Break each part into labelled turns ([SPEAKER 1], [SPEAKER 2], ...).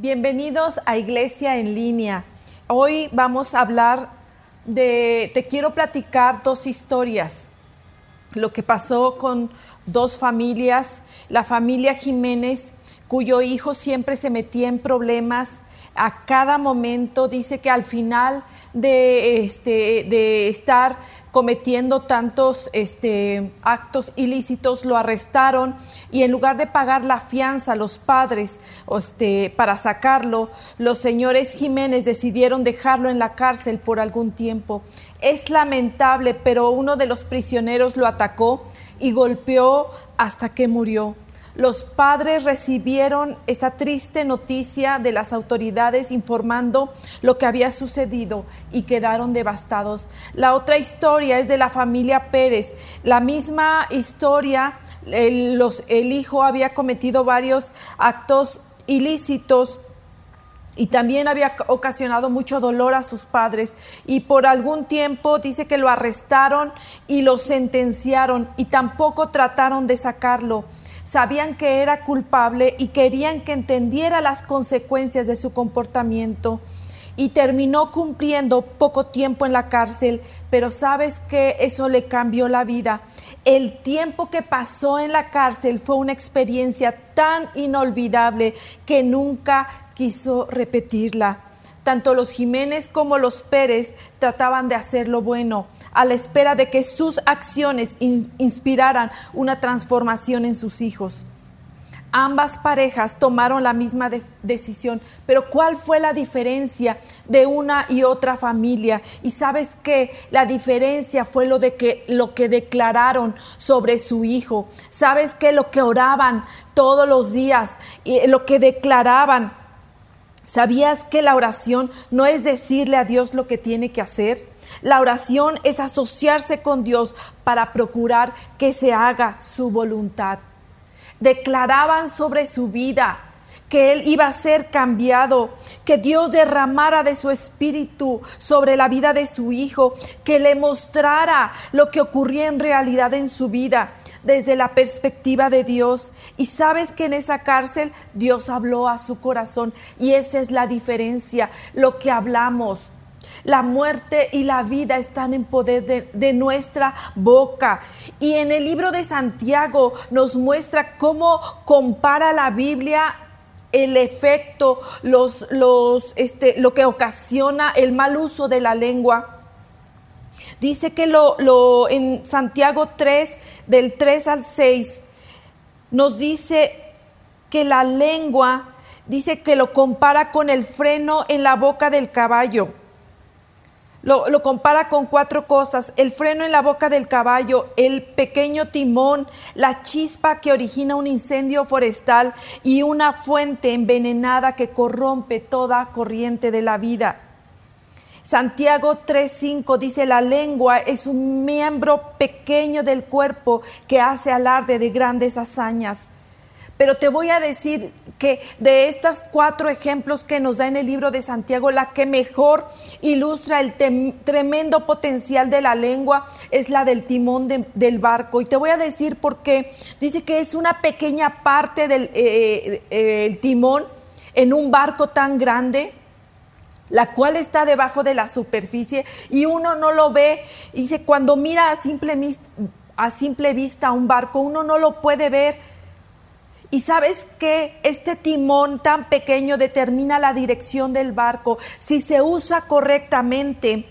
[SPEAKER 1] Bienvenidos a Iglesia en línea. Hoy vamos a hablar de, te quiero platicar dos historias. Lo que pasó con dos familias, la familia Jiménez, cuyo hijo siempre se metía en problemas, a cada momento, dice que al final de, este, de estar cometiendo tantos este, actos ilícitos, lo arrestaron y en lugar de pagar la fianza a los padres este, para sacarlo, los señores Jiménez decidieron dejarlo en la cárcel por algún tiempo. Es lamentable, pero uno de los prisioneros lo atacó y golpeó hasta que murió. Los padres recibieron esta triste noticia de las autoridades informando lo que había sucedido y quedaron devastados. La otra historia es de la familia Pérez. La misma historia, el, hijo había cometido varios actos ilícitos y también había ocasionado mucho dolor a sus padres y por algún tiempo dice que lo arrestaron y lo sentenciaron y tampoco trataron de sacarlo sabían que era culpable y querían que entendiera las consecuencias de su comportamiento y terminó cumpliendo poco tiempo en la cárcel, pero sabes que eso le cambió la vida. El tiempo que pasó en la cárcel fue una experiencia tan inolvidable que nunca quiso repetirla. Tanto los Jiménez como los Pérez trataban de hacer lo bueno, a la espera de que sus acciones inspiraran una transformación en sus hijos. Ambas parejas tomaron la misma decisión, pero ¿cuál fue la diferencia de una y otra familia? Y sabes que la diferencia fue lo de que lo que declararon sobre su hijo. Sabes que lo que oraban todos los días y lo que declaraban ¿Sabías que la oración no es decirle a Dios lo que tiene que hacer? La oración es asociarse con Dios para procurar que se haga su voluntad. Declaraban sobre su vida que él iba a ser cambiado, que Dios derramara de su espíritu sobre la vida de su hijo, que le mostrara lo que ocurría en realidad en su vida desde la perspectiva de Dios. Y sabes que en esa cárcel Dios habló a su corazón y esa es la diferencia, lo que hablamos. La muerte y la vida están en poder de, nuestra boca. Y en el libro de Santiago nos muestra cómo compara la Biblia el efecto, los, los, este, lo que ocasiona el mal uso de la lengua. Dice que lo, en Santiago 3, del 3 al 6, nos dice que la lengua, dice que lo compara con el freno en la boca del caballo. Lo, compara con cuatro cosas, el freno en la boca del caballo, el pequeño timón, la chispa que origina un incendio forestal y una fuente envenenada que corrompe toda corriente de la vida. Santiago 3:5 dice, la lengua es un miembro pequeño del cuerpo que hace alarde de grandes hazañas. Pero te voy a decir que de estos cuatro ejemplos que nos da en el libro de Santiago, la que mejor ilustra el tremendo potencial de la lengua es la del timón del barco. Y te voy a decir por qué. Dice que es una pequeña parte del eh, eh, timón en un barco tan grande la cual está debajo de la superficie y uno no lo ve. Dice, cuando mira a simple, a simple vista un barco, uno no lo puede ver y sabes que este timón tan pequeño determina la dirección del barco. Si se usa correctamente,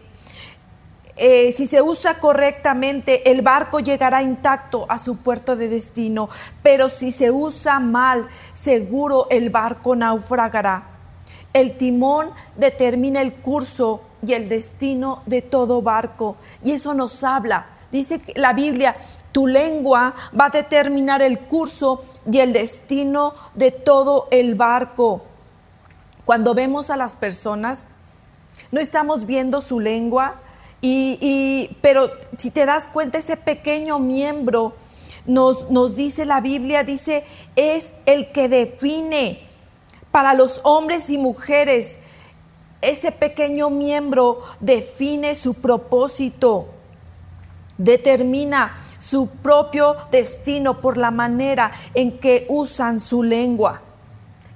[SPEAKER 1] eh, si se usa correctamente, el barco llegará intacto a su puerto de destino. Pero si se usa mal, seguro el barco naufragará. El timón determina el curso y el destino de todo barco. Y eso nos habla Dice la Biblia, tu lengua va a determinar el curso y el destino de todo el barco. Cuando vemos a las personas, no estamos viendo su lengua, y, pero si te das cuenta, ese pequeño miembro nos, nos dice la Biblia, dice, es el que define para los hombres y mujeres. Ese pequeño miembro define su propósito determina su propio destino por la manera en que usan su lengua.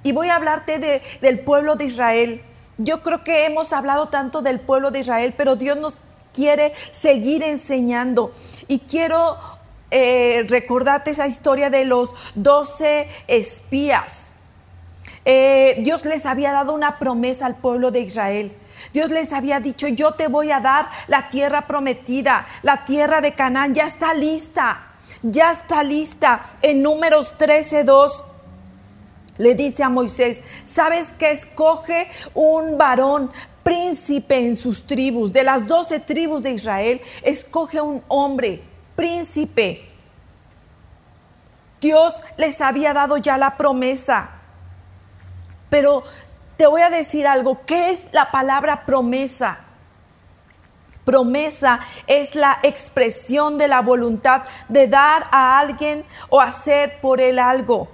[SPEAKER 1] Y voy a hablarte de, del pueblo de Israel. Yo creo que hemos hablado tanto del pueblo de Israel, pero Dios nos quiere seguir enseñando. Y quiero eh, recordarte esa historia de los doce espías. Eh, Dios les había dado una promesa al pueblo de Israel. Dios les había dicho, yo te voy a dar la tierra prometida, la tierra de Canaán, ya está lista, ya está lista. En números 13, 2 le dice a Moisés, ¿sabes que escoge un varón príncipe en sus tribus? De las doce tribus de Israel, escoge un hombre príncipe. Dios les había dado ya la promesa. Pero te voy a decir algo, ¿qué es la palabra promesa? Promesa es la expresión de la voluntad de dar a alguien o hacer por él algo.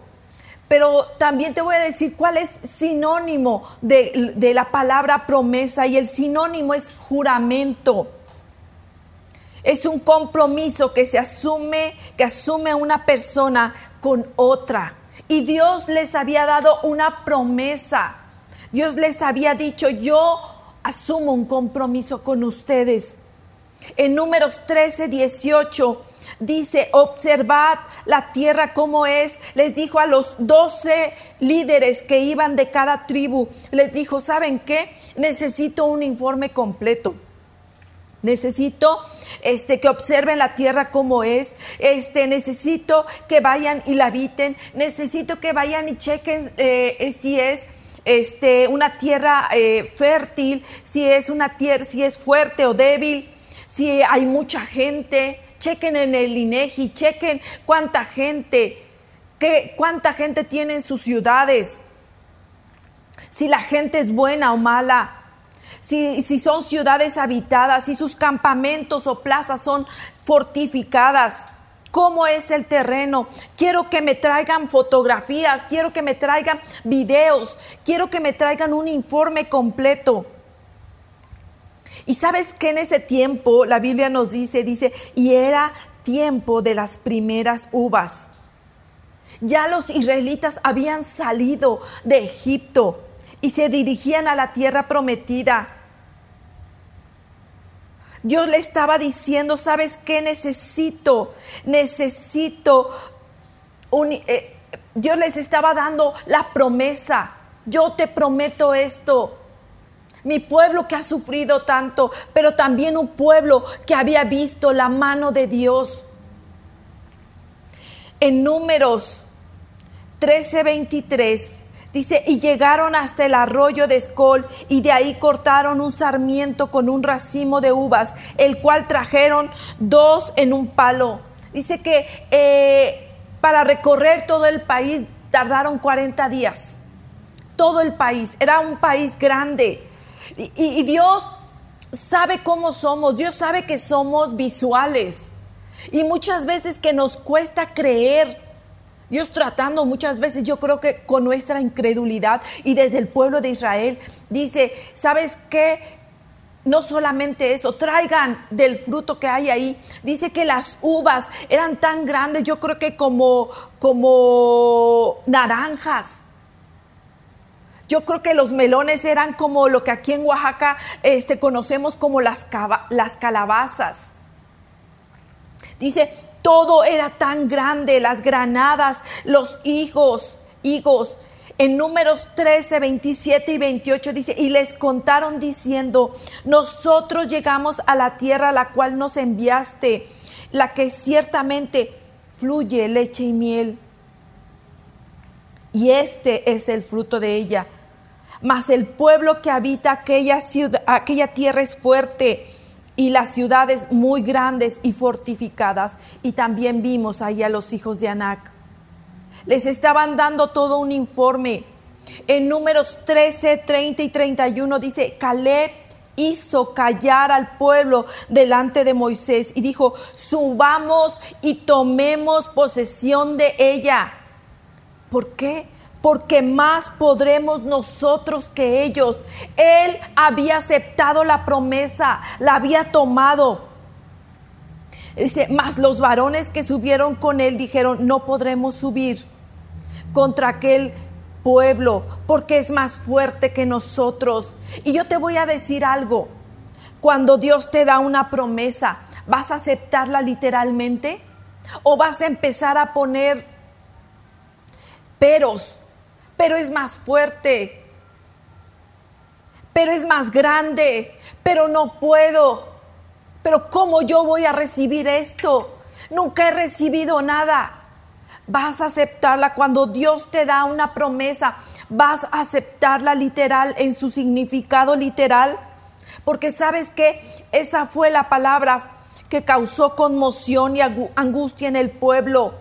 [SPEAKER 1] Pero también te voy a decir cuál es sinónimo de, de la palabra promesa y el sinónimo es juramento. Es un compromiso que se asume, que asume una persona con otra. Y Dios les había dado una promesa. Dios les había dicho, yo asumo un compromiso con ustedes. En números 13, 18 dice, observad la tierra como es. Les dijo a los 12 líderes que iban de cada tribu, les dijo, ¿saben qué? Necesito un informe completo. Necesito este, que observen la tierra como es. Este, necesito que vayan y la habiten. Necesito que vayan y chequen eh, si es este, una tierra eh, fértil, si es una tierra, si es fuerte o débil, si hay mucha gente. Chequen en el INEGI, chequen cuánta gente, qué, cuánta gente tiene en sus ciudades. Si la gente es buena o mala. Si, son ciudades habitadas, si sus campamentos o plazas son fortificadas cómo es el terreno. Quiero que me traigan fotografías, quiero que me traigan videos, quiero que me traigan un informe completo. Y sabes que en ese tiempo la Biblia nos dice, dice, y era tiempo de las primeras uvas. Ya los israelitas habían salido de Egipto y se dirigían a la tierra prometida. Dios le estaba diciendo, ¿sabes qué necesito? Necesito un... Eh, Dios les estaba dando la promesa. Yo te prometo esto. Mi pueblo que ha sufrido tanto, pero también un pueblo que había visto la mano de Dios. En números 13:23 Dice, y llegaron hasta el arroyo de Escol y de ahí cortaron un sarmiento con un racimo de uvas, el cual trajeron dos en un palo. Dice que eh, para recorrer todo el país tardaron 40 días. Todo el país, era un país grande. y Dios sabe cómo somos, Dios sabe que somos visuales. Y muchas veces que nos cuesta creer Dios tratando muchas veces, yo creo que con nuestra incredulidad y desde el pueblo de Israel, dice, ¿sabes qué? No solamente eso, traigan del fruto que hay ahí. Dice que las uvas eran tan grandes, yo creo que como, como naranjas. Yo creo que los melones eran como lo que aquí en Oaxaca este, conocemos como las, las calabazas. Dice, todo era tan grande, las granadas, los higos, higos. En números 13, 27 y 28 dice, y les contaron diciendo, nosotros llegamos a la tierra a la cual nos enviaste, la que ciertamente fluye leche y miel. Y este es el fruto de ella. Mas el pueblo que habita aquella ciudad, aquella tierra es fuerte y las ciudades muy grandes y fortificadas. Y también vimos ahí a los hijos de Anac. Les estaban dando todo un informe. En números 13, 30 y 31 dice, Caleb hizo callar al pueblo delante de Moisés y dijo, subamos y tomemos posesión de ella. ¿Por qué? Porque más podremos nosotros que ellos. Él había aceptado la promesa, la había tomado. Dice, más los varones que subieron con él dijeron, no podremos subir contra aquel pueblo porque es más fuerte que nosotros. Y yo te voy a decir algo. Cuando Dios te da una promesa, ¿vas a aceptarla literalmente? ¿O vas a empezar a poner peros? Pero es más fuerte, pero es más grande, pero no puedo. Pero ¿cómo yo voy a recibir esto? Nunca he recibido nada. Vas a aceptarla cuando Dios te da una promesa. Vas a aceptarla literal en su significado literal. Porque sabes que esa fue la palabra que causó conmoción y angustia en el pueblo.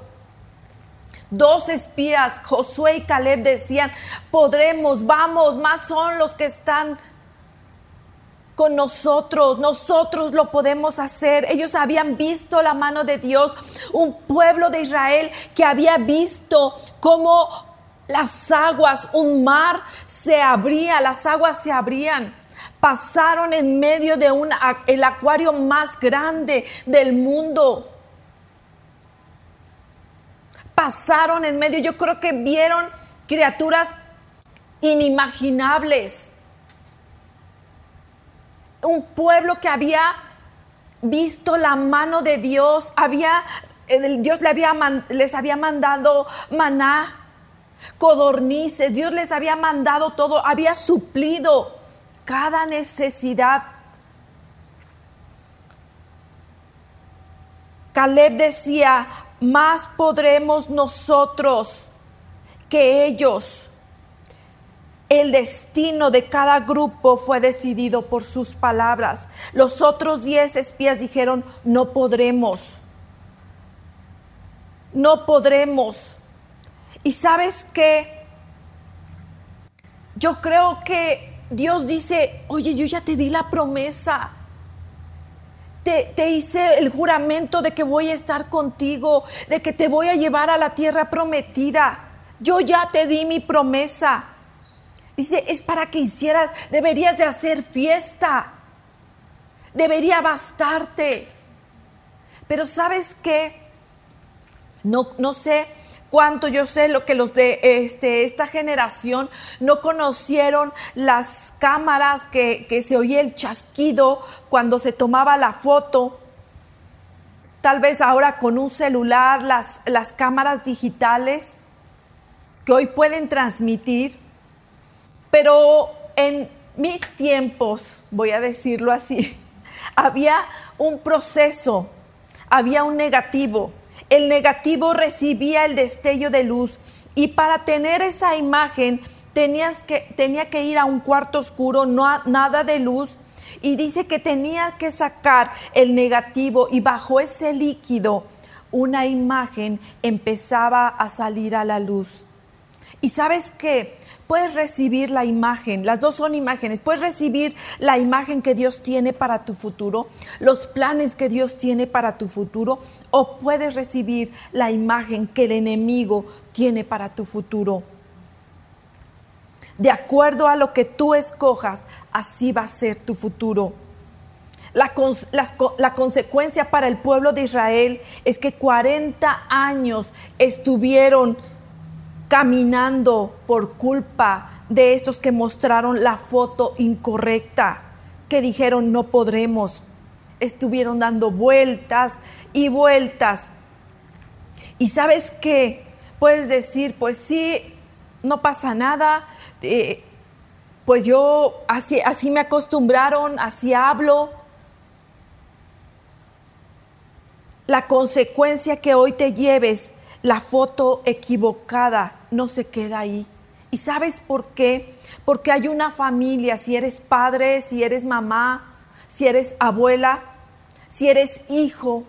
[SPEAKER 1] Dos espías, Josué y Caleb, decían, podremos, vamos, más son los que están con nosotros, nosotros lo podemos hacer. Ellos habían visto la mano de Dios, un pueblo de Israel que había visto cómo las aguas, un mar se abría, las aguas se abrían. Pasaron en medio de un, el acuario más grande del mundo. Pasaron en medio, yo creo que vieron criaturas inimaginables un pueblo que había visto la mano de Dios, había, Dios había, les había mandado maná, codornices, Dios les había mandado todo, había suplido cada necesidad. Caleb decía, más podremos nosotros que ellos. El destino de cada grupo fue decidido por sus palabras. Los otros diez espías dijeron, no podremos, no podremos. Y sabes qué, yo creo que Dios dice, oye, yo ya te di la promesa. Te, hice el juramento de que voy a estar contigo, de que te voy a llevar a la tierra prometida. Yo ya te di mi promesa. Dice, es para que hicieras, deberías de hacer fiesta. Debería bastarte. Pero sabes qué? No, no sé cuánto yo sé lo que los de este, esta generación no conocieron las cámaras que, que se oía el chasquido cuando se tomaba la foto. Tal vez ahora con un celular, las, las cámaras digitales que hoy pueden transmitir pero en mis tiempos, voy a decirlo así, había un proceso, había un negativo. El negativo recibía el destello de luz y para tener esa imagen tenías que, tenía que ir a un cuarto oscuro, no nada de luz. Y dice que tenía que sacar el negativo y bajo ese líquido una imagen empezaba a salir a la luz. Y sabes qué? Puedes recibir la imagen, las dos son imágenes, puedes recibir la imagen que Dios tiene para tu futuro, los planes que Dios tiene para tu futuro, o puedes recibir la imagen que el enemigo tiene para tu futuro. De acuerdo a lo que tú escojas, así va a ser tu futuro. La, la, consecuencia para el pueblo de Israel es que 40 años estuvieron caminando por culpa de estos que mostraron la foto incorrecta, que dijeron no podremos. Estuvieron dando vueltas y vueltas. Y sabes qué, puedes decir, pues sí, no pasa nada, eh, pues yo así, así me acostumbraron, así hablo. La consecuencia que hoy te lleves la foto equivocada no se queda ahí. ¿Y sabes por qué? Porque hay una familia, si eres padre, si eres mamá, si eres abuela, si eres hijo,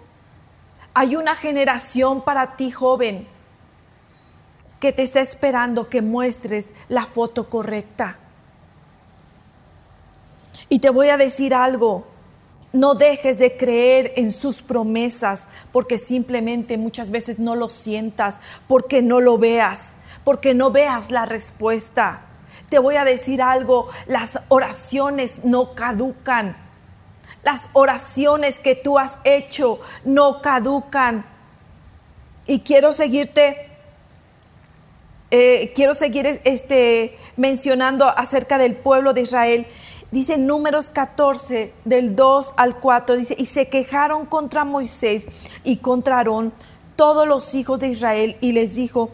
[SPEAKER 1] hay una generación para ti joven que te está esperando que muestres la foto correcta. Y te voy a decir algo, no dejes de creer en sus promesas porque simplemente muchas veces no lo sientas, porque no lo veas, porque no veas la respuesta. Te voy a decir algo, las oraciones no caducan. Las oraciones que tú has hecho no caducan. Y quiero seguirte eh, quiero seguir este, mencionando acerca del pueblo de Israel. Dice números 14, del 2 al 4, dice, y se quejaron contra Moisés y contra Aarón todos los hijos de Israel y les dijo,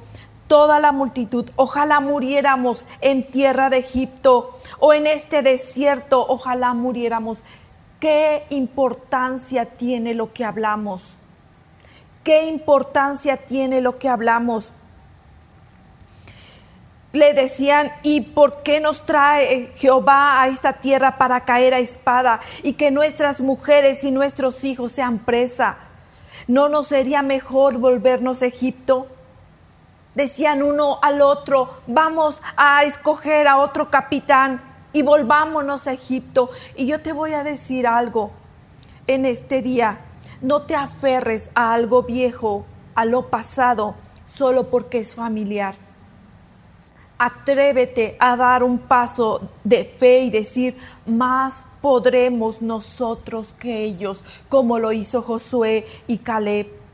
[SPEAKER 1] toda la multitud, ojalá muriéramos en tierra de Egipto o en este desierto, ojalá muriéramos. ¿Qué importancia tiene lo que hablamos? ¿Qué importancia tiene lo que hablamos? Le decían, ¿y por qué nos trae Jehová a esta tierra para caer a espada y que nuestras mujeres y nuestros hijos sean presa? ¿No nos sería mejor volvernos a Egipto? Decían uno al otro, vamos a escoger a otro capitán y volvámonos a Egipto. Y yo te voy a decir algo en este día, no te aferres a algo viejo, a lo pasado, solo porque es familiar. Atrévete a dar un paso de fe y decir, más podremos nosotros que ellos, como lo hizo Josué y Caleb.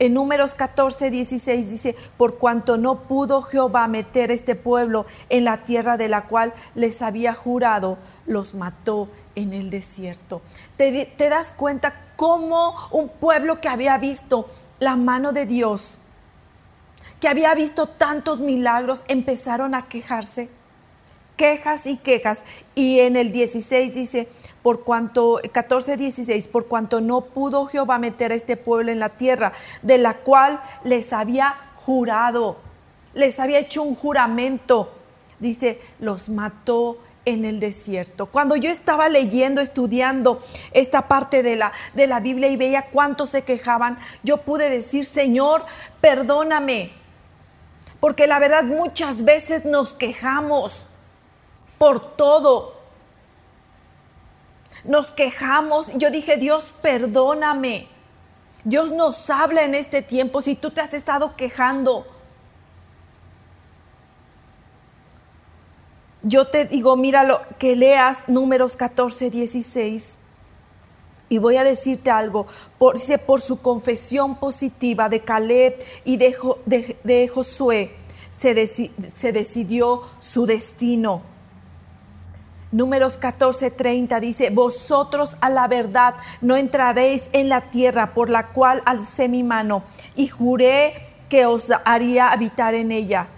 [SPEAKER 1] En números 14, 16 dice, por cuanto no pudo Jehová meter este pueblo en la tierra de la cual les había jurado, los mató en el desierto. ¿Te, te das cuenta cómo un pueblo que había visto la mano de Dios, que había visto tantos milagros, empezaron a quejarse. Quejas y quejas. Y en el 16 dice, por cuanto, 14, 16, por cuanto no pudo Jehová meter a este pueblo en la tierra, de la cual les había jurado, les había hecho un juramento. Dice, los mató en el desierto. Cuando yo estaba leyendo, estudiando esta parte de la, de la Biblia y veía cuántos se quejaban, yo pude decir, Señor, perdóname, porque la verdad muchas veces nos quejamos por todo. Nos quejamos. Yo dije, Dios, perdóname. Dios nos habla en este tiempo si tú te has estado quejando. Yo te digo, míralo, que leas números 14, 16. Y voy a decirte algo, por, por su confesión positiva de Caleb y de, Josué, se, se decidió su destino. Números 14:30 dice, vosotros a la verdad no entraréis en la tierra por la cual alcé mi mano y juré que os haría habitar en ella,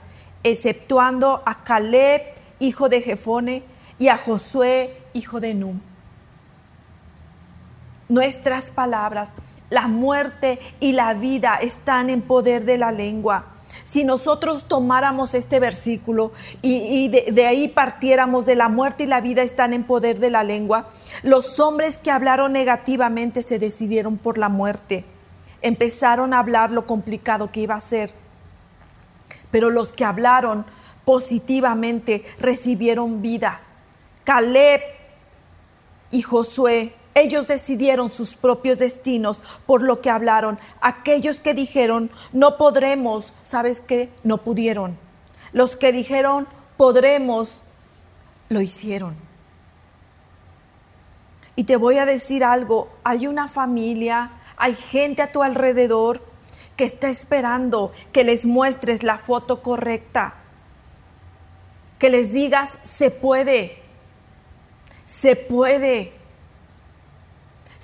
[SPEAKER 1] exceptuando a Caleb, hijo de Jefone, y a Josué, hijo de Num nuestras palabras. La muerte y la vida están en poder de la lengua. Si nosotros tomáramos este versículo y, de, de, ahí partiéramos de la muerte y la vida están en poder de la lengua, los hombres que hablaron negativamente se decidieron por la muerte. Empezaron a hablar lo complicado que iba a ser. Pero los que hablaron positivamente recibieron vida. Caleb y Josué ellos decidieron sus propios destinos por lo que hablaron. Aquellos que dijeron, no podremos, ¿sabes qué? No pudieron. Los que dijeron, podremos, lo hicieron. Y te voy a decir algo, hay una familia, hay gente a tu alrededor que está esperando que les muestres la foto correcta, que les digas, se puede, se puede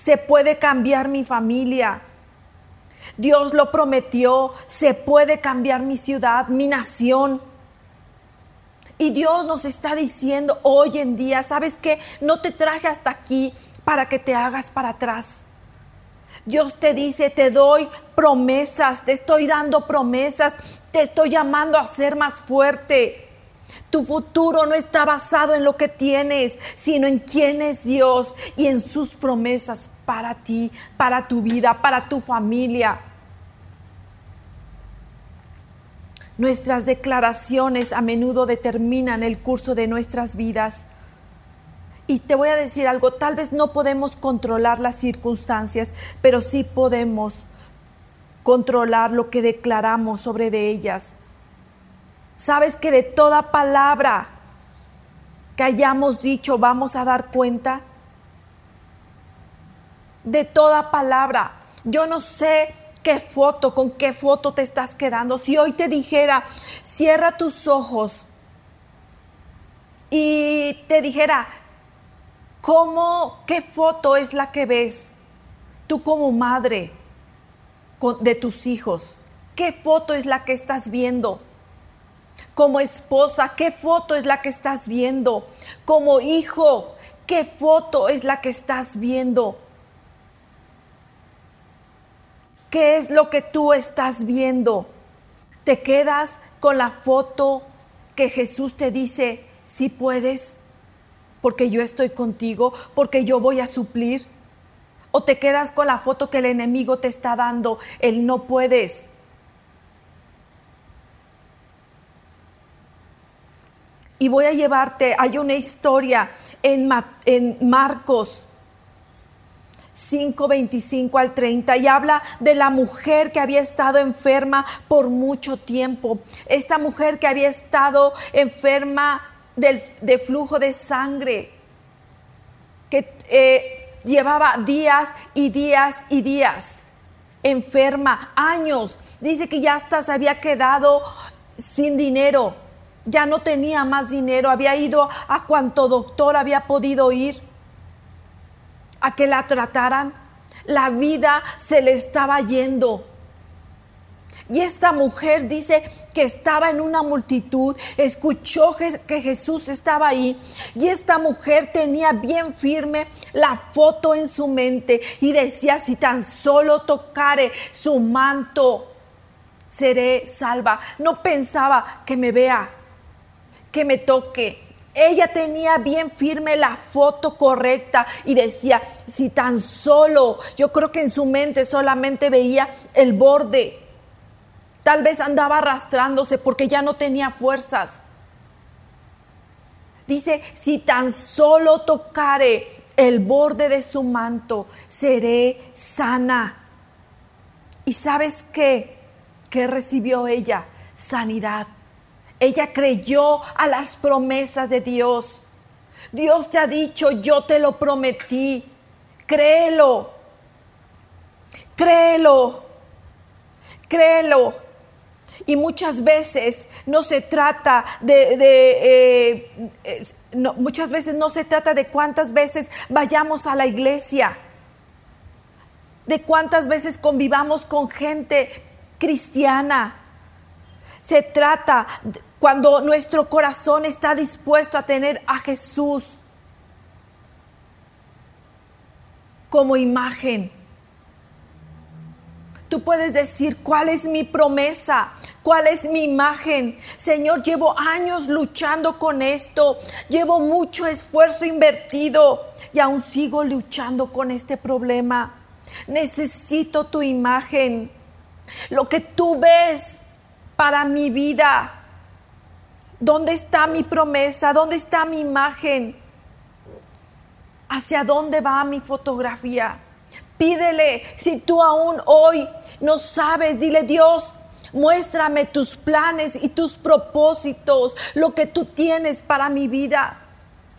[SPEAKER 1] se puede cambiar mi familia. Dios lo prometió, se puede cambiar mi ciudad, mi nación. Y Dios nos está diciendo hoy en día, ¿sabes qué? No te traje hasta aquí para que te hagas para atrás. Dios te dice, te doy promesas, te estoy dando promesas, te estoy llamando a ser más fuerte. Tu futuro no está basado en lo que tienes, sino en quién es Dios y en sus promesas para ti, para tu vida, para tu familia. Nuestras declaraciones a menudo determinan el curso de nuestras vidas. Y te voy a decir algo, tal vez no podemos controlar las circunstancias, pero sí podemos controlar lo que declaramos sobre de ellas. Sabes que de toda palabra que hayamos dicho vamos a dar cuenta. De toda palabra. Yo no sé ¿Qué foto, con qué foto te estás quedando? Si hoy te dijera, cierra tus ojos y te dijera, ¿cómo, qué foto es la que ves tú como madre de tus hijos? ¿Qué foto es la que estás viendo? Como esposa, ¿qué foto es la que estás viendo? Como hijo, ¿qué foto es la que estás viendo? ¿Qué es lo que tú estás viendo? ¿Te quedas con la foto que Jesús te dice, si puedes, porque yo estoy contigo, porque yo voy a suplir? ¿O te quedas con la foto que el enemigo te está dando, el no puedes? Y voy a llevarte, hay una historia en, Marcos 5, 25 al 30 y habla de la mujer que había estado enferma por mucho tiempo. Esta mujer que había estado enferma de flujo de sangre, que eh, llevaba días y días y días enferma, años. Dice que ya hasta se había quedado sin dinero, ya no tenía más dinero, había ido a cuanto doctor había podido ir a que la trataran. La vida se le estaba yendo. Y esta mujer dice que estaba en una multitud, escuchó que Jesús estaba ahí y esta mujer tenía bien firme la foto en su mente y decía, si tan solo tocare su manto, seré salva. No pensaba que me vea, que me toque, ella tenía bien firme la foto correcta y decía, si tan solo, yo creo que en su mente solamente veía el borde. Tal vez andaba arrastrándose porque ya no tenía fuerzas. Dice, si tan solo tocare el borde de su manto, seré sana. ¿Y sabes qué? ¿Qué recibió ella? Sanidad. Ella creyó a las promesas de Dios. Dios te ha dicho, yo te lo prometí. Créelo. Créelo. Créelo. Y muchas veces no se trata de, eh, eh, muchas veces no se trata de cuántas veces vayamos a la iglesia, de cuántas veces convivamos con gente cristiana. Se trata cuando nuestro corazón está dispuesto a tener a Jesús como imagen. Tú puedes decir, ¿cuál es mi promesa? ¿Cuál es mi imagen? Señor, llevo años luchando con esto. Llevo mucho esfuerzo invertido y aún sigo luchando con este problema. Necesito tu imagen. Lo que tú ves para mi vida. ¿Dónde está mi promesa? ¿Dónde está mi imagen? ¿Hacia dónde va mi fotografía? Pídele, si tú aún hoy no sabes, dile Dios, muéstrame tus planes y tus propósitos, lo que tú tienes para mi vida.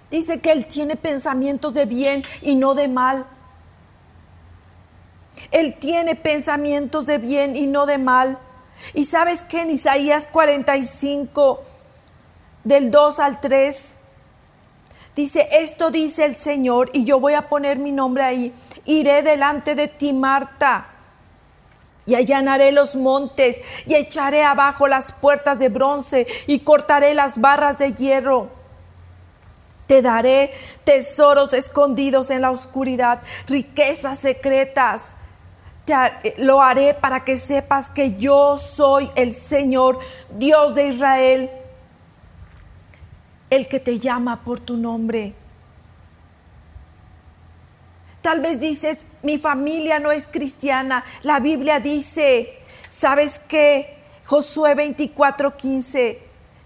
[SPEAKER 1] Dice que Él tiene pensamientos de bien y no de mal. Él tiene pensamientos de bien y no de mal. Y sabes que en Isaías 45, del 2 al 3. Dice, esto dice el Señor y yo voy a poner mi nombre ahí. Iré delante de ti, Marta, y allanaré los montes y echaré abajo las puertas de bronce y cortaré las barras de hierro. Te daré tesoros escondidos en la oscuridad, riquezas secretas. Lo haré para que sepas que yo soy el Señor, Dios de Israel el que te llama por tu nombre. Tal vez dices, mi familia no es cristiana. La Biblia dice, ¿sabes qué? Josué 24:15,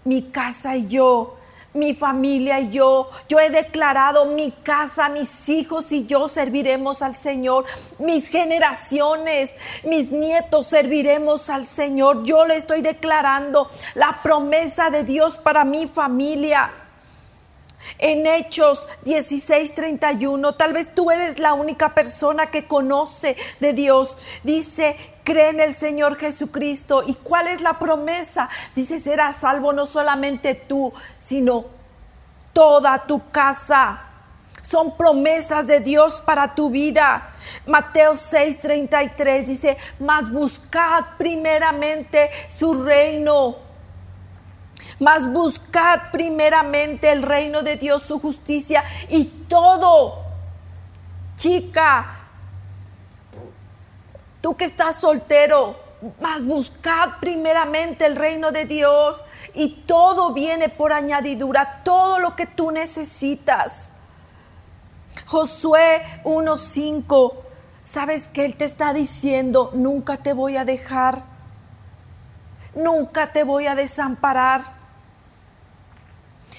[SPEAKER 1] mi casa y yo, mi familia y yo, yo he declarado mi casa, mis hijos y yo serviremos al Señor. Mis generaciones, mis nietos serviremos al Señor. Yo le estoy declarando la promesa de Dios para mi familia. En Hechos 16:31, tal vez tú eres la única persona que conoce de Dios. Dice, cree en el Señor Jesucristo. ¿Y cuál es la promesa? Dice, será salvo no solamente tú, sino toda tu casa. Son promesas de Dios para tu vida. Mateo 6:33 dice, mas buscad primeramente su reino mas buscad primeramente el reino de Dios, su justicia y todo, chica, tú que estás soltero, mas buscad primeramente el reino de Dios y todo viene por añadidura, todo lo que tú necesitas. Josué 1.5, ¿sabes que Él te está diciendo? Nunca te voy a dejar, nunca te voy a desamparar.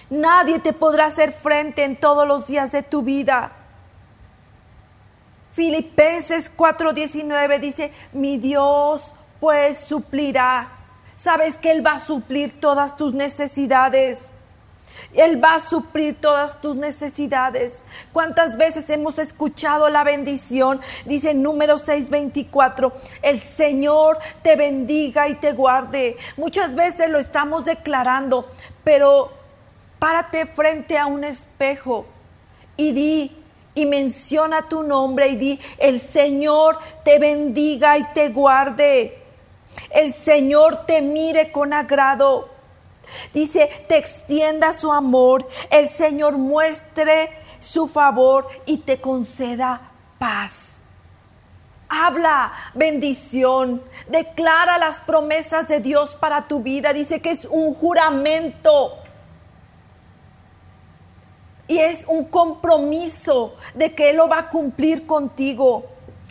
[SPEAKER 1] Nadie te podrá hacer frente en todos los días de tu vida. Filipenses 4:19 dice, mi Dios pues suplirá. Sabes que Él va a suplir todas tus necesidades. Él va a suplir todas tus necesidades. ¿Cuántas veces hemos escuchado la bendición? Dice número 6:24, el Señor te bendiga y te guarde. Muchas veces lo estamos declarando, pero Párate frente a un espejo y di y menciona tu nombre y di, el Señor te bendiga y te guarde. El Señor te mire con agrado. Dice, te extienda su amor. El Señor muestre su favor y te conceda paz. Habla bendición, declara las promesas de Dios para tu vida. Dice que es un juramento y es un compromiso de que Él lo va a cumplir contigo.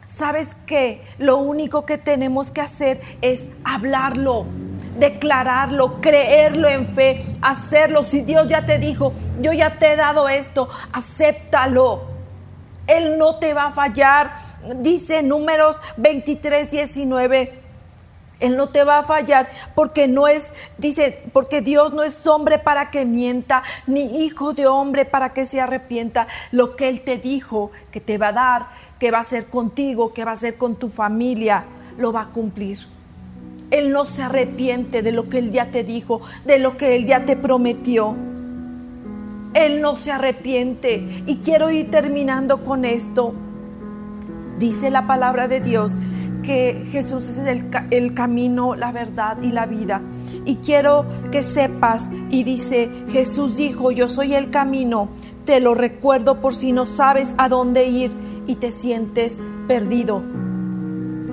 [SPEAKER 1] ¿Sabes qué? Lo único que tenemos que hacer es hablarlo, declararlo, creerlo en fe, hacerlo. Si Dios ya te dijo, yo ya te he dado esto, acéptalo. Él no te va a fallar. Dice números 23, 19. Él no te va a fallar porque no es, dice, porque Dios no es hombre para que mienta, ni hijo de hombre para que se arrepienta. Lo que Él te dijo que te va a dar, que va a hacer contigo, que va a hacer con tu familia, lo va a cumplir. Él no se arrepiente de lo que Él ya te dijo, de lo que Él ya te prometió. Él no se arrepiente. Y quiero ir terminando con esto. Dice la palabra de Dios que Jesús es el, camino, la verdad y la vida. Y quiero que sepas, y dice, Jesús dijo, yo soy el camino, te lo recuerdo por si no sabes a dónde ir y te sientes perdido.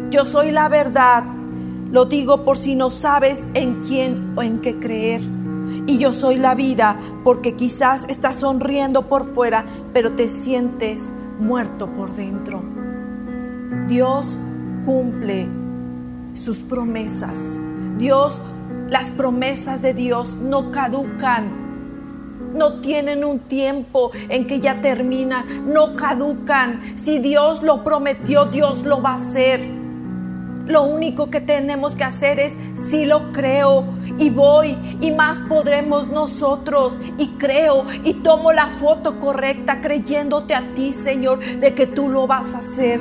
[SPEAKER 1] Yo soy la verdad, lo digo por si no sabes en quién o en qué creer. Y yo soy la vida porque quizás estás sonriendo por fuera, pero te sientes muerto por dentro. Dios cumple sus promesas. Dios, las promesas de Dios no caducan. No tienen un tiempo en que ya terminan, no caducan. Si Dios lo prometió, Dios lo va a hacer. Lo único que tenemos que hacer es, si lo creo y voy y más podremos nosotros y creo y tomo la foto correcta creyéndote a ti, Señor, de que tú lo vas a hacer.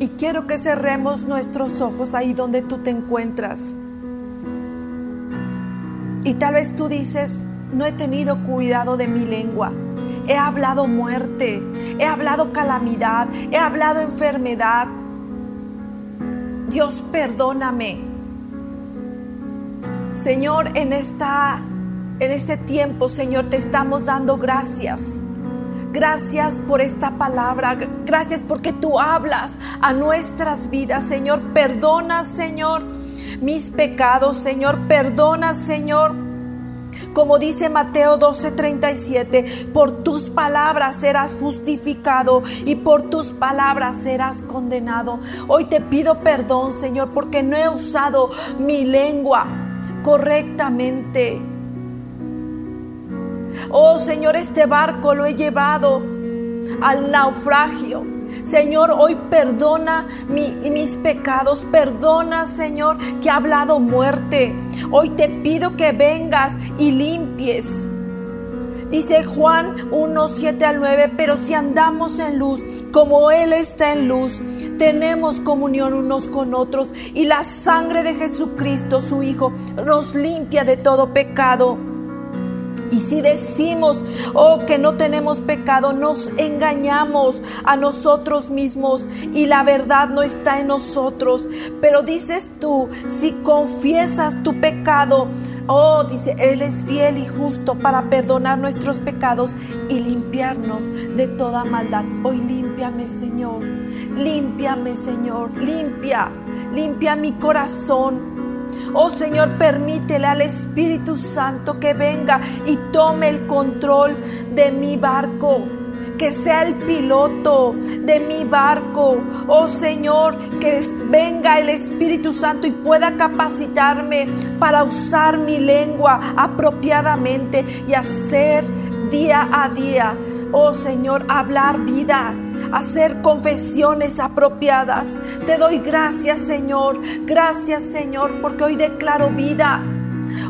[SPEAKER 1] Y quiero que cerremos nuestros ojos ahí donde tú te encuentras. Y tal vez tú dices, no he tenido cuidado de mi lengua. He hablado muerte, he hablado calamidad, he hablado enfermedad. Dios, perdóname. Señor, en esta en este tiempo, Señor, te estamos dando gracias Gracias por esta palabra. Gracias porque tú hablas a nuestras vidas, Señor. Perdona, Señor, mis pecados, Señor. Perdona, Señor. Como dice Mateo 12:37, por tus palabras serás justificado y por tus palabras serás condenado. Hoy te pido perdón, Señor, porque no he usado mi lengua correctamente. Oh Señor, este barco lo he llevado al naufragio. Señor, hoy perdona mis pecados, perdona, Señor, que ha hablado muerte. Hoy te pido que vengas y limpies Dice Juan 1, 7 al 9, pero si andamos en luz, como Él está en luz, tenemos comunión unos con otros y la sangre de Jesucristo, su Hijo, nos limpia de todo pecado. Y si decimos, oh, que no tenemos pecado, nos engañamos a nosotros mismos y la verdad no está en nosotros. Pero dices tú, si confiesas tu pecado, oh, dice, Él es fiel y justo para perdonar nuestros pecados y limpiarnos de toda maldad. Hoy límpiame, Señor. Límpiame, Señor. Limpia, limpia mi corazón. Oh Señor, permítele al Espíritu Santo que venga y tome el control de mi barco que sea el piloto de mi barco. Oh Señor, que venga el Espíritu Santo y pueda capacitarme para usar mi lengua apropiadamente y hacer día a día, oh Señor, hablar vida hacer confesiones apropiadas. Te doy gracias, Señor. Gracias, Señor, porque hoy declaro vida.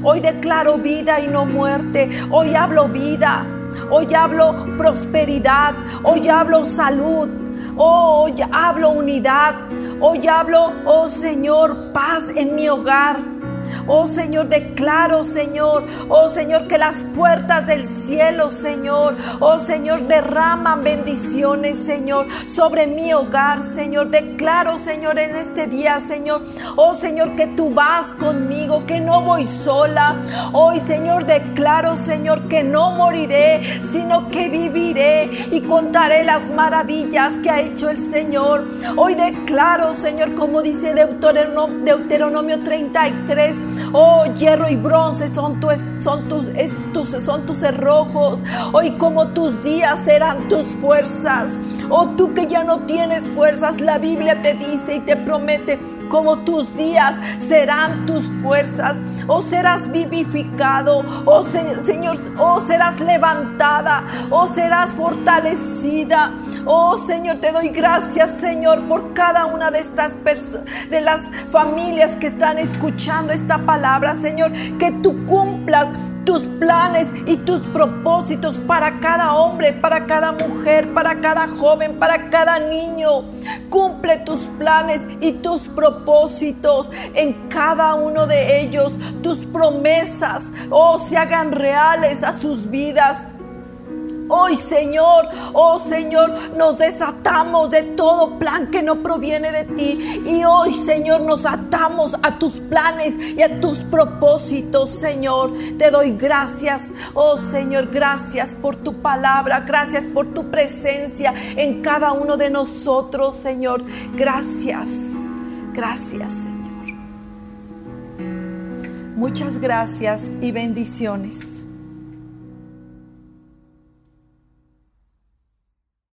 [SPEAKER 1] Hoy declaro vida y no muerte. Hoy hablo vida. Hoy hablo prosperidad. Hoy hablo salud. hoy hablo unidad. Hoy hablo, oh Señor, paz en mi hogar. Oh Señor, declaro, Señor, oh Señor, que las puertas del cielo, Señor, oh Señor, derraman bendiciones, Señor, sobre mi hogar, Señor. Declaro, Señor, en este día, Señor, oh Señor, que tú vas conmigo, que no voy sola. Hoy, Señor, declaro, Señor, que no moriré, sino que viviré y contaré las maravillas que ha hecho el Señor. Hoy declaro, Señor, como dice Deuteronomio, Deuteronomio 33, Oh, hierro y bronce son, son, tus, son tus cerrojos. Hoy como tus días serán tus fuerzas. Oh, tú que ya no tienes fuerzas, la Biblia te dice y te promete como tus días serán tus fuerzas. Oh, serás vivificado. Oh, Señor, oh, serás levantada. Oh, serás fortalecida. Oh, Señor, te doy gracias, Señor, por cada una de estas de las familias que están escuchando esta palabra, Señor, que tú cumplas tus planes y tus propósitos para cada hombre, para cada mujer, para cada joven, para cada niño. Cumple tus planes y tus propósitos en cada uno de ellos. Tus promesas, oh, se hagan reales a sus vidas. Hoy, Señor, oh Señor, nos desatamos de todo plan que no proviene de ti. Y hoy, Señor, nos atamos a tus planes y a tus propósitos, Señor. Te doy gracias, oh Señor, gracias por tu palabra, gracias por tu presencia en cada uno de nosotros, Señor. Gracias, gracias, Señor. Muchas gracias y bendiciones.